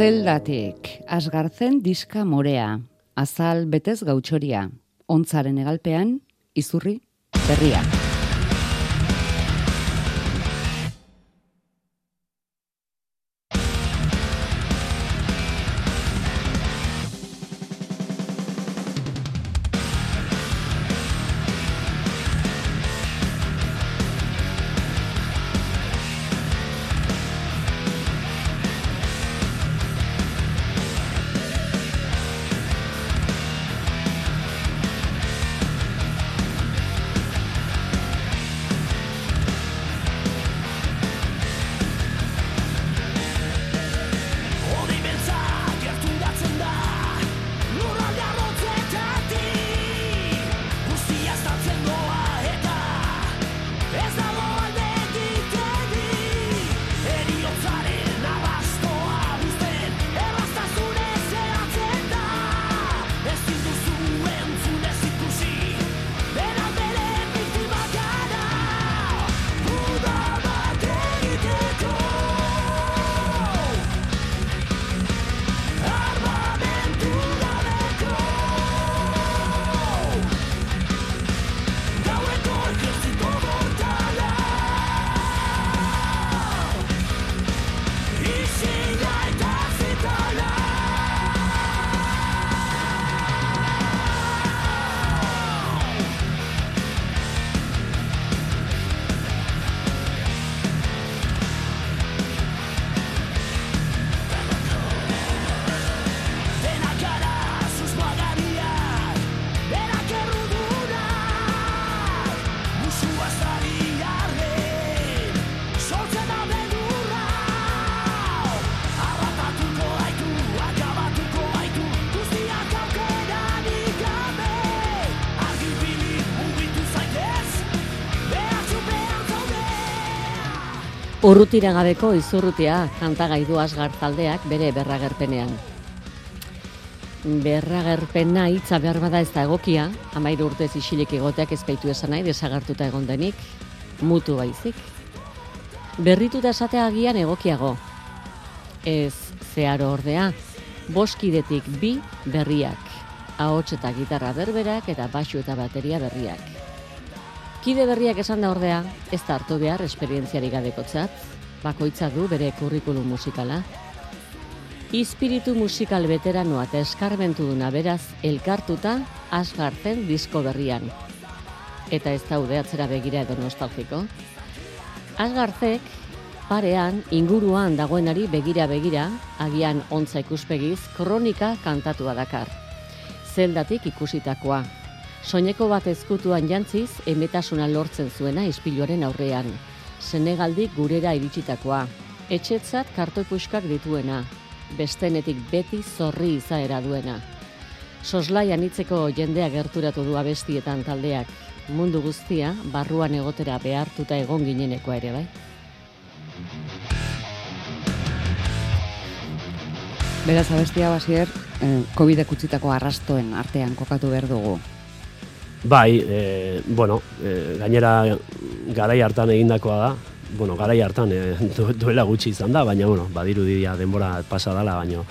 Zeldatik, asgartzen diska morea, azal betez gautxoria, ontzaren egalpean, izurri, berria. Urrutira gabeko izurrutia kantagai du asgar taldeak bere berragerpenean. Berragerpena hitza behar bada ez da egokia, amairu urtez isilik egoteak ez baitu esan nahi desagartuta egon denik, mutu baizik. Berrituta esatea agian egokiago. Ez zeharo ordea, boskidetik bi berriak, ahots eta gitarra berberak eta basu eta bateria berriak. Kide berriak esan da ordea, ez da hartu behar esperientziari gadekotzat, bakoitza du bere kurrikulum musikala. Ispiritu musikal veteranoa eta eskarbentu duna beraz elkartuta asgarten disko berrian. Eta ez daude atzera begira edo nostalgiko. Asgartek parean inguruan dagoenari begira begira, agian ontza ikuspegiz, kronika kantatua dakar. Zeldatik ikusitakoa, Soineko bat ezkutuan jantziz, emetasuna lortzen zuena ispiluaren aurrean. Senegaldik gurera iritsitakoa. Etxetzat kartoipuskak dituena. Bestenetik beti zorri izaera duena. Soslai anitzeko jendea gerturatu du abestietan taldeak. Mundu guztia, barruan egotera behartuta egon gineneko ere bai. Beraz abestia basier, eh, COVID-ek utzitako arrastoen artean kokatu behar dugu. Bai, e, bueno, e, gainera garai hartan egindakoa da, bueno, garai hartan e, duela gutxi izan da, baina, bueno, badiru didia denbora pasa dala, baina.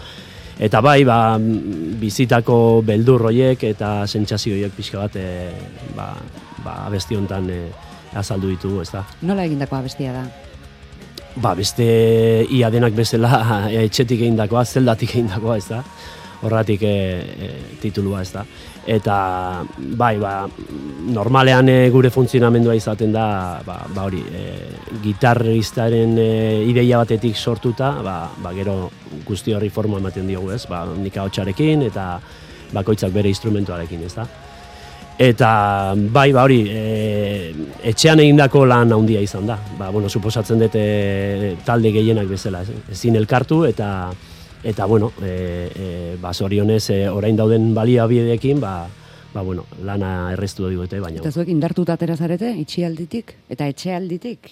Eta bai, ba, bizitako beldur roiek eta sentsazio horiek pixka bat, e, ba, ba, abesti honetan e, azaldu ditugu, ez da. Nola egindako abestia da? Ba, beste ia denak bezala etxetik egindakoa, zeldatik egindakoa, ez da. Horratik e, e, titulua, ez da eta bai ba, normalean e, gure funtzionamendua izaten da ba, ba hori e, gitarristaren e, ideia batetik sortuta ba, ba gero guzti horri forma ematen diogu ez? Ba nika hotsarekin eta bakoitzak bere instrumentuarekin ez da eta bai ba hori e, etxean egindako lan handia izan da. Ba bueno suposatzen dut e, talde gehienak bezala ezin elkartu eta eta bueno, e, e, ba, zorionez, e, orain dauden baliabideekin, ba, ba, bueno, lana erreztu digute, baina... Eta zuek indartuta aterazarete, itxialditik, eta etxealditik?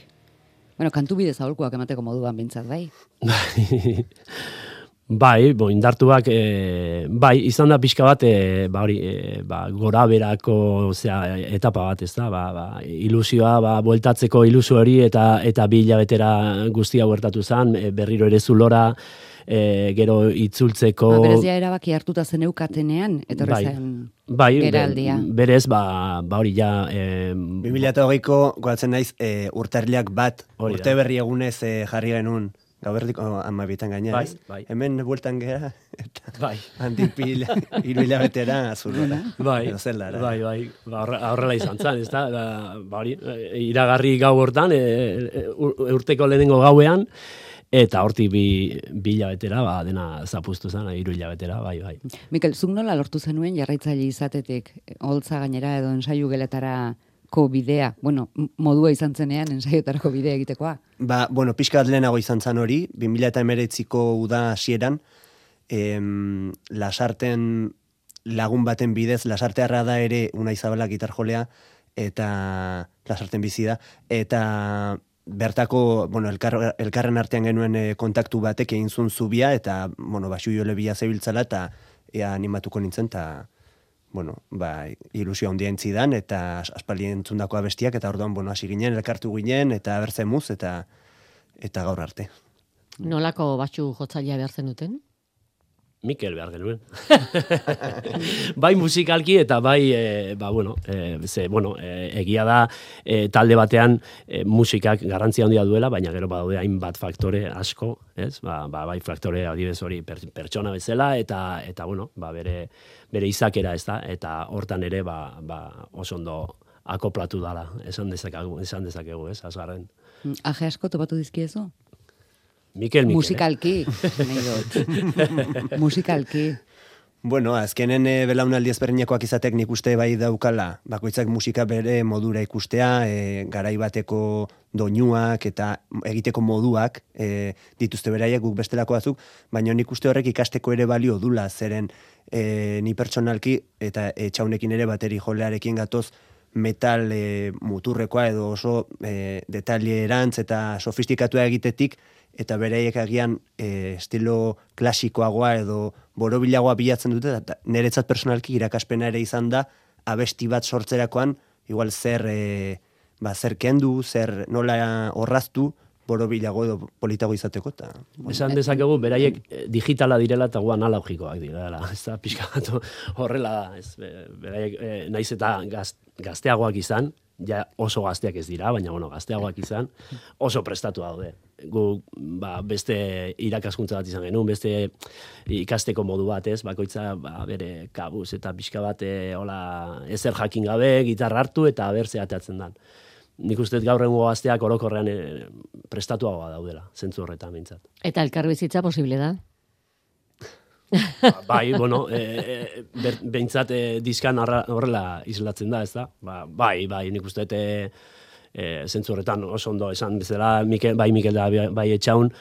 Bueno, kantu bidez aholkuak emateko moduan bintzat, bai? bai, bo, indartuak, e, bai, izan da pixka bat, e, ba, hori, e, ba, gora berako, zera, etapa bat, ez da, ba, ba, ilusioa, ba, bueltatzeko ilusio hori, eta, eta bi hilabetera guztia huertatu zen, berriro ere zulora, e, gero itzultzeko... Ba, berez ja erabaki hartuta zen eukatenean, etorri Bai. zen Bai, be- geraldia. berez, ba, ba hori ja... E, 2008ko goatzen naiz e, urtarriak bat, urte berri egunez e, jarri genuen, gauerdiko amabietan gainera, Bai, bai. Hemen bueltan gera, eta bai. handik pil, hiru hilabetera azurrora. Bai, Edo zelara. bai, bai, ba, horre- horrela izan zen, ez da, ba, ba hori, iragarri gau hortan, e, e, ur- urteko lehenengo gauean, eta hortik bi, bi hilabetera, ba, dena zapuztu zen, hiru hilabetera, bai, bai. Mikel, zuk nola lortu zenuen jarraitzaile izatetik, holtza gainera edo ensaiu geletarako bidea, bueno, modua izan zenean ensaiotarako bidea egitekoa. Ba, bueno, pixka bat lehenago izan zan hori, 2008ko uda hasieran, em, lasarten lagun baten bidez, lasartearra da ere una izabela gitarjolea, eta lasarten bizi da, eta bertako, bueno, elkar, elkarren artean genuen eh, kontaktu batek egin zuen zubia, eta, bueno, basu jole bila zebiltzala, eta ea animatuko nintzen, eta, bueno, ba, ilusio handia entzidan, eta as- aspaldi entzundako abestiak, eta orduan, bueno, hasi ginen, elkartu ginen, eta bertzemuz, eta eta gaur arte. Nolako batxu jotzailea behar zenuten? Mikel behar genuen. bai musikalki eta bai, e, ba, bueno, e, ze, bueno e, egia da e, talde batean musikak garrantzia handia duela, baina gero badaude hainbat faktore asko, ez? Ba, ba, bai faktore adibez hori per, pertsona bezala eta eta bueno, ba, bere bere izakera, ez da? Eta hortan ere ba, ba, oso ondo akoplatu dala, esan dezakegu, esan dezakegu, ez? Azgarren. Aje asko topatu dizkiezu? Mikel, Mikel. eh? Musikalki, nahi dut. Musikalki. Bueno, azkenen e, belaunaldi ezberdinekoak izatek nik uste bai daukala, bakoitzak musika bere modura ikustea, e, garai bateko doinuak eta egiteko moduak e, dituzte beraiek guk bestelako batzuk, baina nik uste horrek ikasteko ere balio dula, zeren e, ni pertsonalki eta etxaunekin ere bateri jolearekin gatoz metal e, muturrekoa edo oso e, detalle erantz eta sofistikatua egitetik, eta beraiek agian e, estilo klasikoagoa edo borobilagoa bilatzen dute, eta niretzat personalki irakaspena ere izan da, abesti bat sortzerakoan, igual zer, e, ba, zer kendu, zer nola horraztu, borobilago edo politago izateko, eta Esan dezakegu, beraiek eh, digitala direla eta guan analogikoak direla. Ez da, pixka bat horrela. Ez, be- beraiek, eh, naiz eta gaz, gazteagoak izan, ja oso gazteak ez dira, baina bueno, gazteagoak izan, oso prestatu daude. Gu ba, beste irakaskuntza bat izan genuen, beste ikasteko modu bat, ez? Bakoitza ba, bere kabuz eta pixka bat eh, hola ezer jakin gabe, gitarra hartu eta berze atatzen dan. Nik uste gaur egungo gazteak orokorrean eh, prestatuagoa daudela, zentzu horretan mintzat. Eta elkarbizitza posible da? Ba, bai, bueno, e, e, ber, behintzat e, diskan horrela islatzen da, ez da? Ba, bai, bai, nik uste e, e, zentzu horretan oso ondo esan bezala, Mikel, bai Mikel da bai etxaun,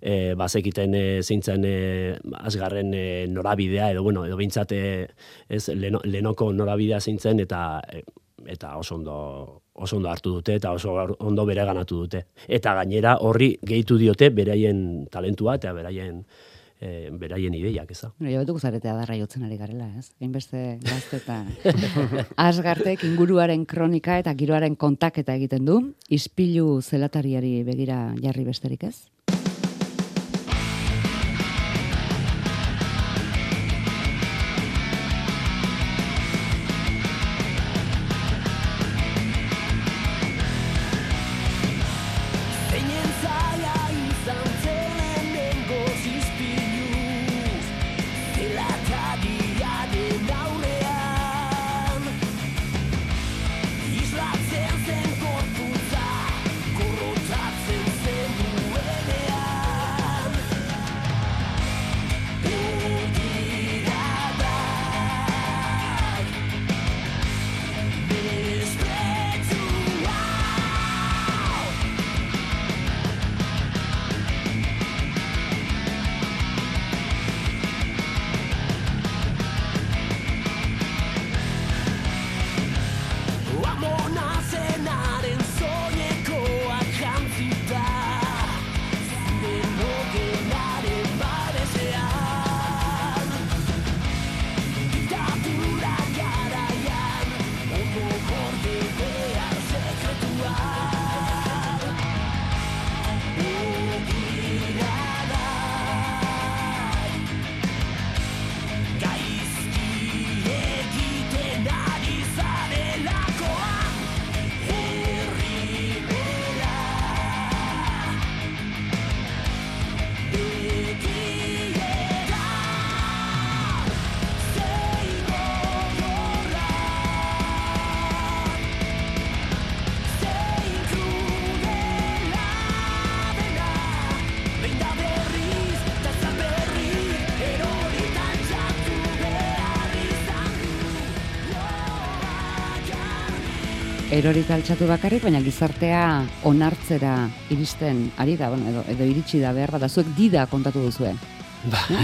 e, bazekiten e, zeintzen e, azgarren e, norabidea, edo, bueno, edo behintzat, e, ez, leno, lenoko norabidea zeintzen, eta e, eta oso ondo oso ondo hartu dute eta oso ondo bereganatu dute. Eta gainera horri gehitu diote beraien talentua eta beraien e, beraien ideiak, ez da. Bueno, jabetuko zarete adarra jotzen ari garela, ez? Hainbeste gazte eta asgartek inguruaren kronika eta giroaren kontaketa egiten du, ispilu zelatariari begira jarri besterik ez? Erorita altxatu bakarrik, baina gizartea onartzera iristen ari da, bueno, edo, edo iritsi da behar bada, zuek dida kontatu duzue.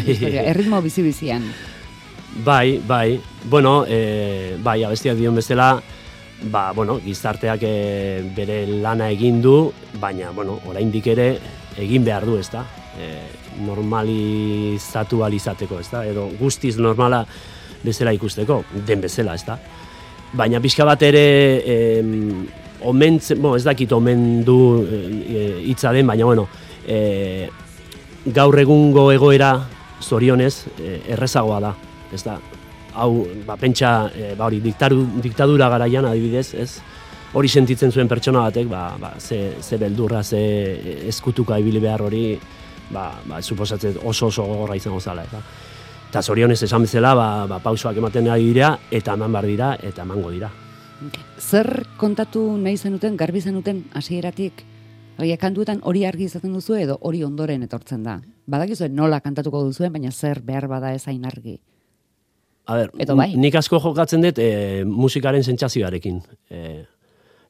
Historia, Bai, erritmo bizi-bizian. bai, bai, bueno, e, bai, abestiak dion bezala, ba, bueno, gizarteak e, bere lana egin du, baina, bueno, oraindik ere egin behar du, ezta? E, normalizatu alizateko, ezta? Edo guztiz normala bezala ikusteko, den bezala, ezta? Baina pixka bat ere, em, omentzen, bueno, ez dakit omen du e, hitza den, baina, bueno, e, gaur egungo egoera zorionez e, errezagoa da, ez da? Hau, ba, pentsa, e, ba, hori, diktaru, diktadura garaian adibidez, ez? Hori sentitzen zuen pertsona batek, ba, ba, ze, ze beldurra, ze eskutuka ibili behar hori, ba, ba, suposatzen oso oso gogorra izango zala, eta eta zorionez esan bezala, ba, ba, pausoak ematen ari dira, eta eman behar dira, eta emango dira. Zer kontatu nahi zenuten, garbi zenuten hasieratik? Oia, kantuetan hori argi izaten duzu edo hori ondoren etortzen da. Badakizue nola kantatuko duzuen, baina zer behar bada ez hain argi. A ber, Edo bai. nik asko jokatzen dut e, musikaren sentsazioarekin. E,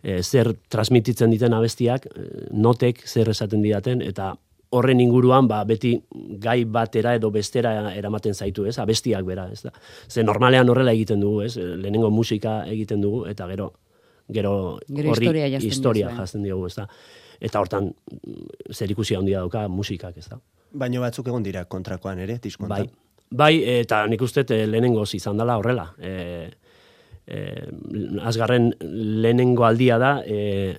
e, zer transmititzen diten abestiak, notek zer esaten didaten, eta horren inguruan ba, beti gai batera edo bestera eramaten zaitu, ez? Abestiak bera, ez da. Ze normalean horrela egiten dugu, ez? Lehenengo musika egiten dugu eta gero gero, Gero horri historia janzten historia diozue. jazten diogu, ez da. Eta hortan zer ikusi handia dauka musikak, ez da. Baino batzuk egon dira kontrakoan ere, diskontan. Bai, bai eta nik uste eh, lehenengoz izan dela horrela. E, e, azgarren lehenengo aldia da, e,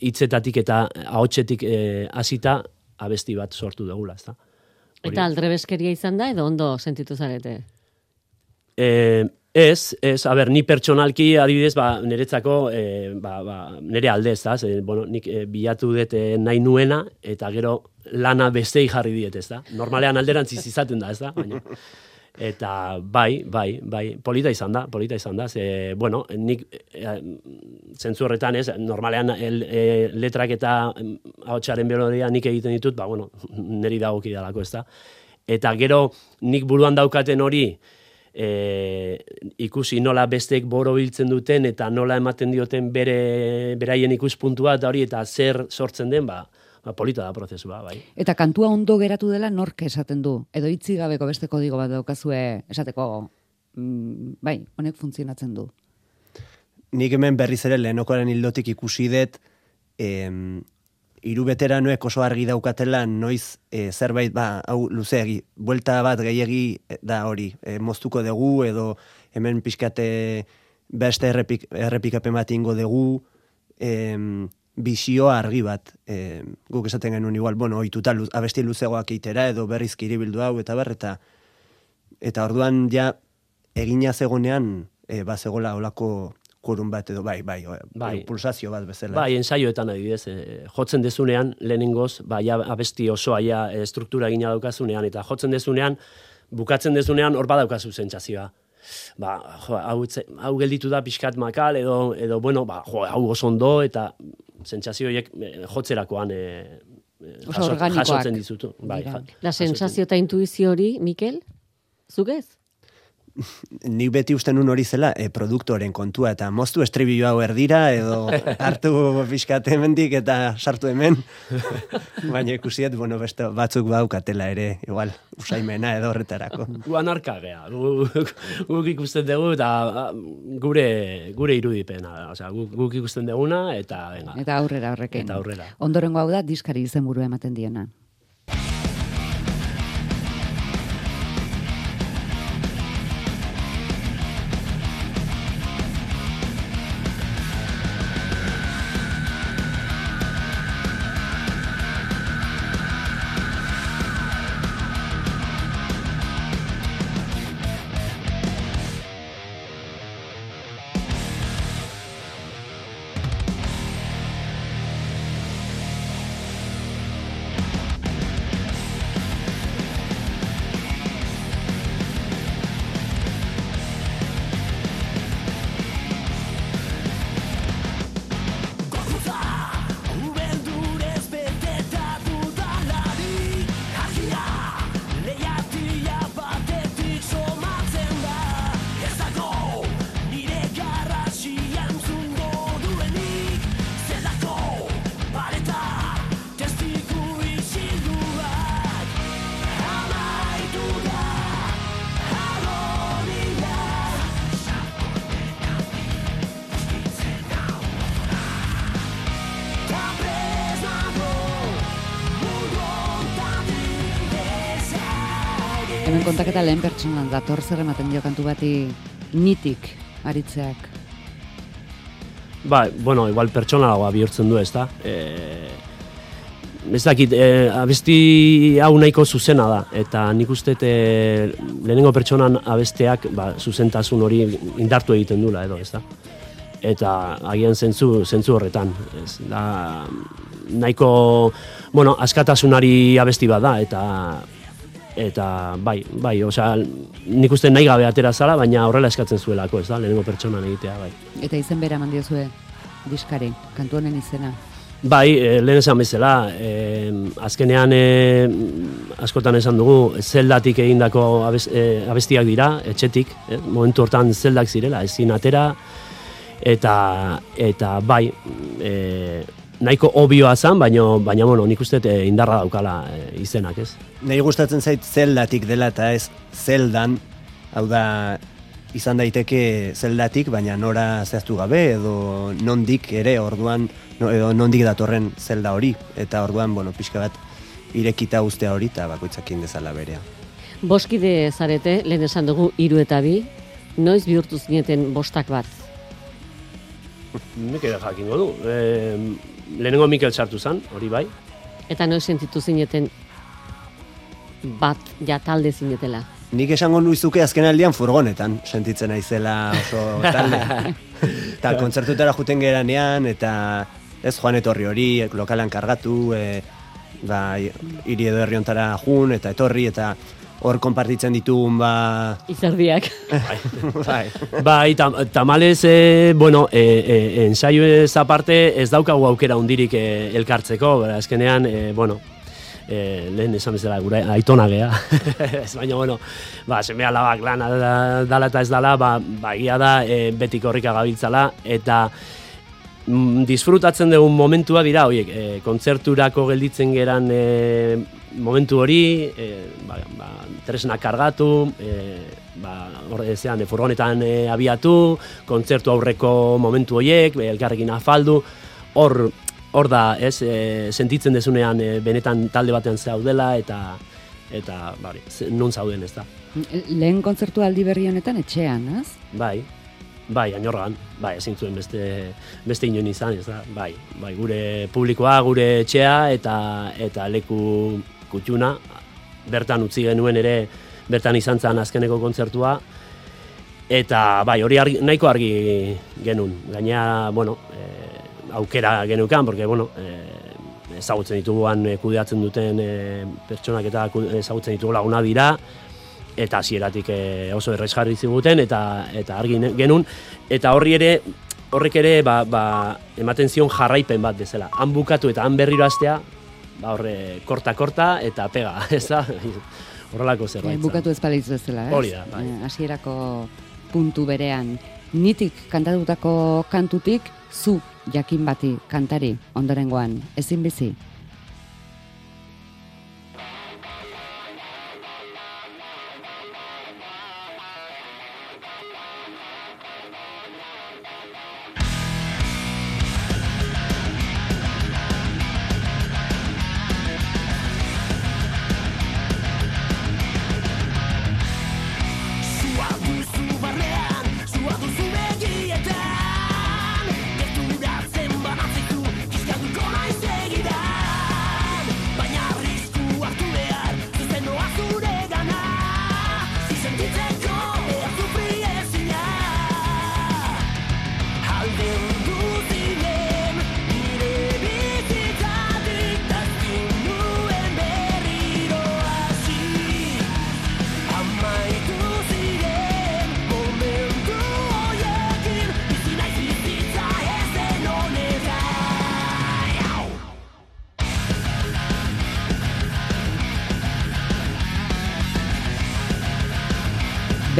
hitzetatik eta ahotsetik e, hasita abesti bat sortu dugula, ezta. Hori. Eta aldrebeskeria izan da, edo ondo sentitu zarete? E, ez, ez, a ber, ni pertsonalki adibidez, ba, niretzako, e, ba, ba, nire alde ez da, ze, bueno, nik e, bilatu dut e, nahi nuena, eta gero lana bestei jarri diet, ez da. Normalean alderantziz izaten da, ez da, baina. Eta bai, bai, bai, polita izan da, polita izan da, ze, bueno, nik e, zentzu horretan ez, normalean el, e, letrak eta ahotsaren melodia nik egiten ditut, ba, bueno, niri dagoki dalako, ez da. Eta gero nik buruan daukaten hori, e, ikusi nola bestek boro biltzen duten eta nola ematen dioten bere beraien ikuspuntua eta hori eta zer sortzen den, ba, ba polita da prozesua, bai. Eta kantua ondo geratu dela nork esaten du? Edo hitzi gabeko beste kodigo bat daukazue esateko, mm, bai, honek funtzionatzen du. Nik hemen berriz ere lehenokoaren hildotik ikusi dut, em, hiru veteranoek oso argi daukatela noiz e, zerbait ba hau luzeegi buelta bat gehiegi eh, da hori e, moztuko dugu edo hemen pixkate beste errepik, errepikapen bat ingo dugu em, bizioa argi bat em, guk esaten genuen igual bueno ohituta luz, abesti luzegoak eitera edo berriz kiribildu hau eta ber eta eta orduan ja egina zegonean e, bazegola olako kurun bat edo bai, bai, Bai. pulsazio bat bezala. Bai, ensaioetan adibidez, e, jotzen dezunean lehenengoz, ba, ja, abesti osoa ja e, struktura egina daukazunean, eta jotzen dezunean, bukatzen dezunean hor badaukazu sentsazioa. Ba, jo, hau, hau gelditu da pixkat makal, edo, edo bueno, ba, jo, hau oso ondo, eta sentsazio horiek e, jotzerakoan e, Oso jaso- jasotzen dizutu. Bai, ja- La sensazio eta intuizio hori, Mikel? Zuk ez? Nik beti usten nun hori zela e, produktoren kontua, eta moztu estribillo hau erdira, edo hartu pixkat hemendik eta sartu hemen. Baina ikusiet, bueno, beste batzuk baukatela ere, igual, usaimena edo horretarako. Gu anarka gea, gu, guk ikusten dugu eta ah, gure, gure irudipena, osea, guk, guk ikusten duguna eta venga, Eta aurrera horrekin. Eta aurrera. Ondorengo hau da diskari izenburua ematen diona. Kontaketa lehen pertsonan dator zer ematen dio kantu bati nitik aritzeak. Ba, bueno, igual pertsonalagoa bihurtzen du, ez da. E, ez dakit, e, abesti hau nahiko zuzena da, eta nik uste e, lehenengo pertsonan abesteak ba, zuzentasun hori indartu egiten dula edo, ez da. Eta agian zentzu, zentzu horretan, ez da, nahiko, bueno, askatasunari abesti bat da, eta eta bai, bai, osea, nik uste nahi gabe atera zala, baina horrela eskatzen zuelako, ez da, lehenengo pertsonan egitea, bai. Eta izen bera eman diozue diskari, kantu honen izena. Bai, e, lehen esan bezala, e, azkenean e, askotan esan dugu, zeldatik egindako abes, e, abestiak dira, etxetik, e, momentu hortan zeldak zirela, ezin atera, eta, eta bai, e, nahiko obioa zen, baina, baina bueno, nik uste e, indarra daukala e, izenak, ez? Nahi gustatzen zait zeldatik dela eta ez zeldan, hau da izan daiteke zeldatik, baina nora zehaztu gabe edo nondik ere orduan no, edo nondik datorren zelda hori eta orduan bueno, pixka bat irekita ustea hori eta bakoitzakin dezala berea. Boskide zarete, lehen esan dugu hiru eta bi, noiz bihurtu zineten bostak bat. Nik ere jakingo du. E, lehenengo Mikel sartu zen, hori bai. Eta noiz sentitu zineten bat ja talde zinetela. Nik esango nuizuke azken aldian furgonetan sentitzen naizela oso talde. Eta kontzertutara juten geranean eta ez joan etorri hori, lokalan kargatu, e, ba, hiri edo herri hontara jun eta etorri eta hor konpartitzen ditugun ba... Izerdiak. bai. Bai, tam, tamalez, e, bueno, e, e, ensaio ez aparte ez daukagu aukera hundirik e, elkartzeko, bera, azkenean, e, bueno, e, lehen esan bezala gure aitona gea. ez baina, bueno, ba, seme alabak lan da- dala eta ez dala, ba, ba da, e, betik horrika gabiltzala, eta disfrutatzen dugun momentua dira, horiek, e, kontzerturako gelditzen geran e, momentu hori, e, ba, ba, tresna kargatu, e, ba, hor ezean, e, furgonetan e, abiatu, kontzertu aurreko momentu horiek, e, elkarrekin afaldu, hor hor da, ez, e, sentitzen dezunean e, benetan talde batean zaudela eta eta bari, ze- non zauden ez da. Lehen kontzertu aldi berri honetan etxean, az? Bai, bai, anorran, bai, ezin zuen beste, beste inoen izan, ez da, bai, bai, gure publikoa, gure etxea, eta, eta leku kutxuna, bertan utzi genuen ere, bertan izan zen azkeneko kontzertua, eta bai, hori argi, nahiko argi genuen, gainea, bueno, e, aukera genukan, porque, bueno, e, ezagutzen dituguan e, kudeatzen duten e, pertsonak eta ezagutzen ditugu laguna dira, eta hasieratik e, oso errez jarri ziguten eta eta argi genuen eta horri ere horrek ere ba, ba, ematen zion jarraipen bat bezala. Han bukatu eta han berriro hastea, ba horre korta korta eta pega, ez da? Horrelako zerbait. Zen. bukatu ez balitz bezala, ez? Hori da, bai. Eh, Hasierako puntu berean. Nitik kantatutako kantutik, zu jakin bati kantari ondorengoan, ezin bizi.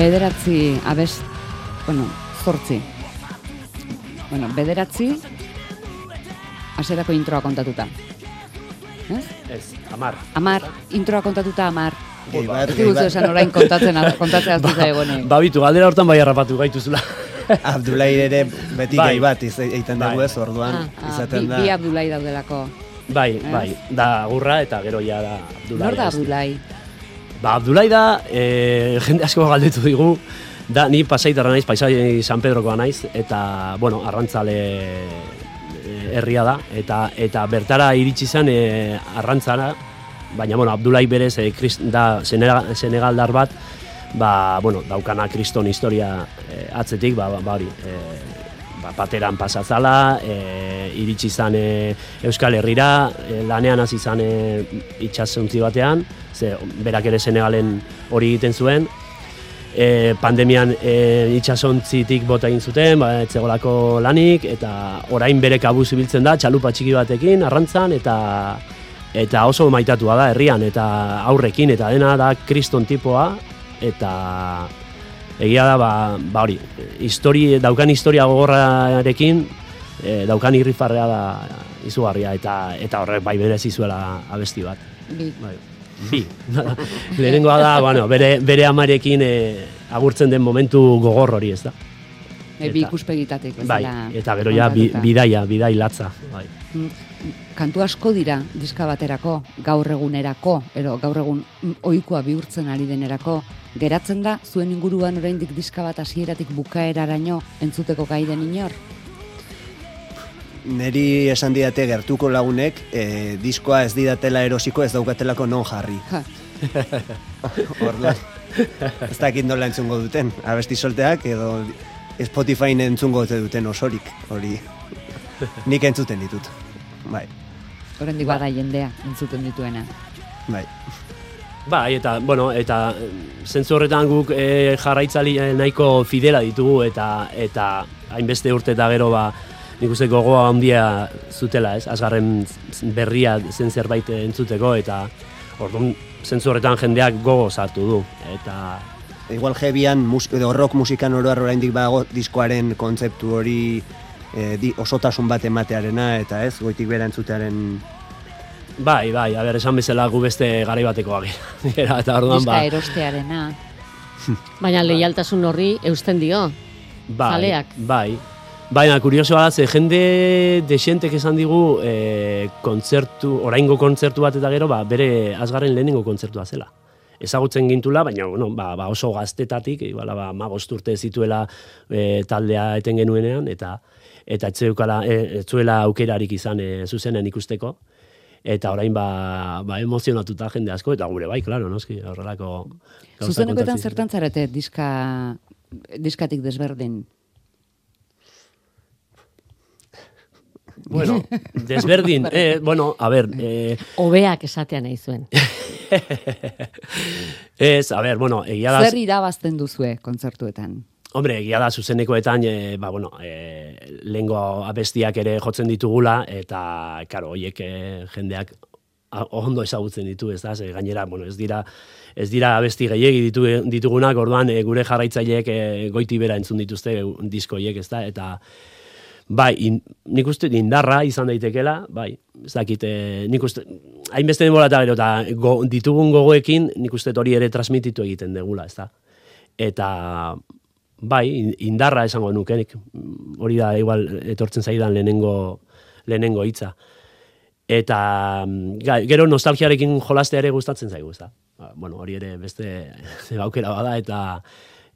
Bederatzi abest, bueno, zortzi. Bueno, bederatzi hasierako introa kontatuta. Ez? Ez, amar. Amar, introa kontatuta amar. Gehi bat, Ez diguzu bat. esan orain kontatzen, kontatzen aztu zaigonek. Babitu, galdera hortan bai harrapatu gaituzula. Abdulai ere beti Bai. gai bat egiten dugu Bai. ez, orduan Ah, ah, izaten bi, da. bi Abdulai daudelako. bai, bai, da gurra eta gero ja da Abdulai. Nor da? Abdulai? Ba, Abdulai da, e, jende asko galdetu digu, da, ni pasaitarra naiz, paisai San Pedrokoa naiz, eta, bueno, arrantzale e, herria da, eta eta bertara iritsi zen e, arrantzara, baina, bueno, Abdulai berez e, krist, da Senegal, Senegaldar bat, ba, bueno, daukana kriston historia e, atzetik, ba, ba, ba hori, e, ba, pateran pasatzala, e, iritsi izan e, Euskal Herrira, e, lanean hasi izan e, itxasontzi batean, ze berak ere Senegalen hori egiten zuen, e, pandemian e, itxasontzitik bota egin zuten, ba, etzegolako lanik, eta orain bere kabuz ibiltzen da, txalupa txiki batekin, arrantzan, eta eta oso maitatua da herrian, eta aurrekin, eta dena da kriston tipoa, eta egia da, ba, ba hori, histori, daukan historia gogorrarekin, e, daukan irrifarrea da izugarria, eta eta horrek bai berezi zuela abesti bat. Bi. Bai. Bi. Lehenengoa da, bueno, bere, bere amarekin e, agurtzen den momentu gogor hori, ez da? E, bi ikuspegitatek Bai, eta gero ja bi, bidaia, bidai latza. Bai. Mm, Kantu asko dira diska baterako, gaur egunerako, ero gaur egun ohikoa bihurtzen ari denerako, geratzen da zuen inguruan oraindik diska bat hasieratik bukaeraraino entzuteko gai den inor. Neri esan didate gertuko lagunek, e, diskoa ez didatela erosiko ez daukatelako non jarri. Ja, Orduan, ez dakit nola entzungo duten, abesti solteak edo Spotifyn entzungo duten osorik, hori nik entzuten ditut. Bai, oraindik bada jendea entzuten dituena. bai. Bai, eta, bueno, eta eh, zentzu horretan guk e, jarraitzali nahiko fidela ditugu eta eta hainbeste urte eta gero ba, nik uste gogoa handia zutela, ez? Azgarren berria zen zerbait entzuteko eta orduan zentzu horretan jendeak gogo sartu du eta Igual heavyan, mus, edo rock musikan oroar oraindik badago diskoaren kontzeptu hori e, di, osotasun bat ematearena eta ez, goitik bera entzutearen bai, bai, a ber, esan bezala gu beste garai batekoak gara eta orduan ba, erostearena. Baina leialtasun horri eusten dio. bai, zaleak. bai. Baina, kuriosoa da, ze jende desientek esan digu e, kontzertu, oraingo kontzertu bat eta gero, ba, bere azgarren lehenengo kontzertua zela. Ezagutzen gintula, baina bueno, ba, ba oso gaztetatik, iguala ba, ma urte zituela e, taldea eten genuenean, eta eta etzeukala, e, etzuela aukerarik izan e, zuzenen ikusteko. Eta orain ba, ba emozionatuta jende asko, eta gure bai, klaro, noski, horrelako Zuzenekoetan zertan zarete diska, diskatik desberdin? Bueno, desberdin, eh, bueno, a ver, eh, Hobeak esatea nahi zuen. ez, a ver, bueno, egia da, Zer irabazten duzue kontzertuetan? hombre, egia da zuzenekoetan, eh, ba, bueno, eh, lehengo abestiak ere jotzen ditugula, eta, karo, hoiek eh, jendeak ondo ezagutzen ditu, ez da, ze gainera, bueno, ez dira, ez dira abesti gehiegi ditu, ditugunak, orduan eh, gure jarraitzaileek eh, goiti bera entzun dituzte diskoiek, ez da, eta, Bai, in, nik uste indarra izan daitekela, bai, ez dakit, eh, nik uste, hainbeste denbora eta gero, go, ditugun gogoekin, nik uste hori ere transmititu egiten degula, ez da. Eta, bai, in- indarra esango nuke, nik, mm, hori da, igual, etortzen zaidan lehenengo, lehenengo hitza. Eta, gero nostalgiarekin jolastea ere gustatzen zaigu, ez da. Ba, bueno, hori ere beste aukera bada, eta,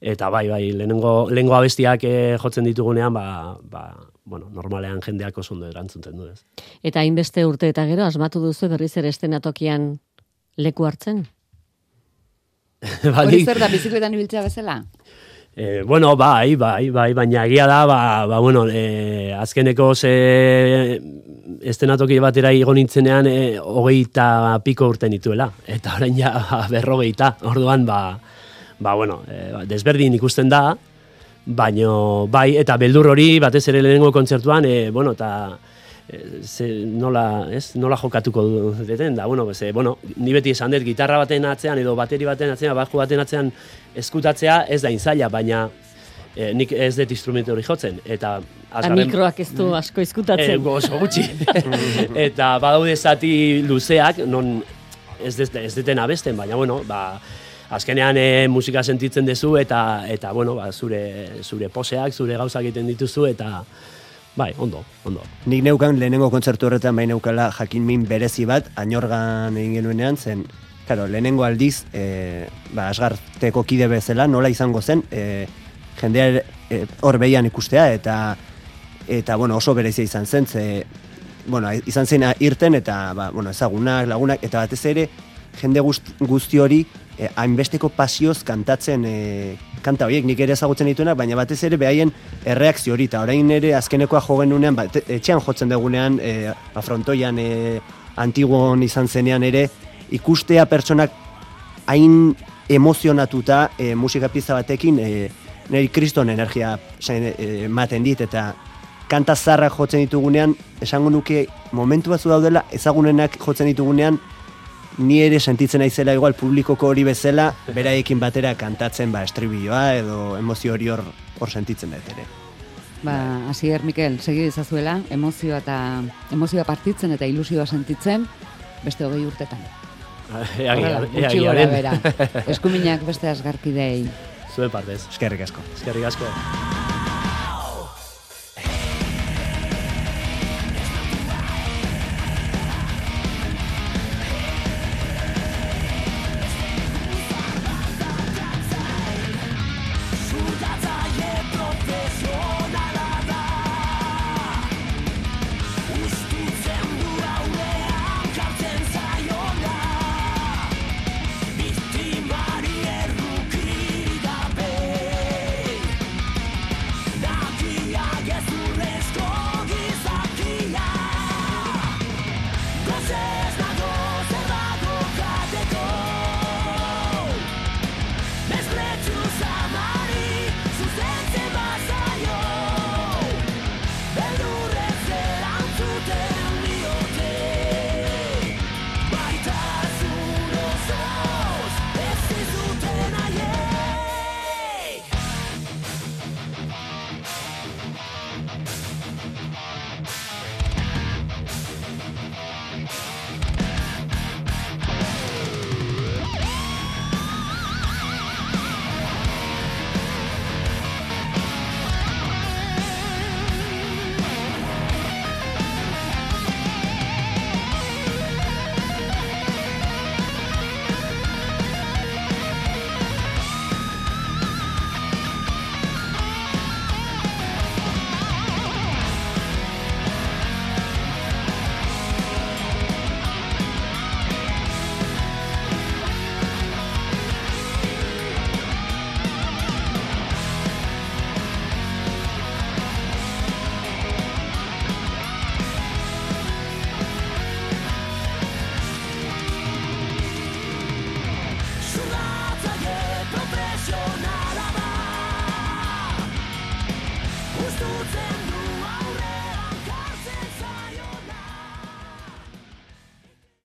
eta bai, bai, lehenengo, lehenengo abestiak eh, jotzen ditugunean, ba, ba, bueno, normalean jendeak oso ondo erantzuten du, ez. Eta hainbeste urte eta gero asmatu duzu berriz ere estenatokian leku hartzen. Hori zer da bizikletan ibiltzea bezala? E, bueno, bai, bai, bai, baina egia da, ba, ba bueno, e, azkeneko ze estenatoki batera igo nintzenean e, hogeita piko urte nituela. Eta orain ja berrogeita, orduan, ba, ba bueno, e, desberdin ikusten da, baino, bai, eta beldur hori, batez ere lehenengo kontzertuan, e, bueno, eta e, ze, nola, ez, nola jokatuko duten da, bueno, ze, bueno, ni beti esan dut, gitarra baten atzean edo bateri baten atzean, bajo baten atzean eskutatzea ez da inzaila, baina e, nik ez dut instrumentu hori jotzen, eta azgarren- mikroak ez du asko izkutatzen. oso gutxi. eta badaude zati luzeak, non ez deten abesten, baina, bueno, ba, azkenean e, musika sentitzen duzu eta eta bueno, ba, zure zure poseak, zure gauzak egiten dituzu eta bai, ondo, ondo. Nik neukan lehenengo kontzertu horretan bai neukala jakin min berezi bat, ainorgan egin genuenean zen Claro, lehenengo aldiz, e, ba, asgarteko kide bezala, nola izango zen, e, jendea e, hor behian ikustea, eta eta bueno, oso berezia izan zen, ze, bueno, izan zen irten, eta ba, bueno, ezagunak, lagunak, eta batez ere, jende guzti, guzti hori, e, hainbesteko pasioz kantatzen e, kanta horiek nik ere ezagutzen dituenak, baina batez ere behaien erreakzio hori, eta orain ere azkenekoa jo genunean, ba, te- etxean jotzen dugunean, e, ba, frontoian, e, antiguon izan zenean ere, ikustea pertsonak hain emozionatuta e, musika pieza batekin e, niri kriston energia zain, e, ematen dit eta kanta zarrak jotzen ditugunean esango nuke momentu batzu daudela ezagunenak jotzen ditugunean ni ere sentitzen naizela igual publikoko hori bezala beraiekin batera kantatzen ba estribilloa edo emozio hori hor hor sentitzen dut ere. Ba, Asier Mikel, segi dezazuela, emozioa eta emozioa partitzen eta ilusioa sentitzen beste hogei urtetan. Ea, Horrela, ea, gutxi ea, gora ea, bera. Eskuminak beste asgarkidei. Zuen partez. Eskerrik asko. Eskerrik asko.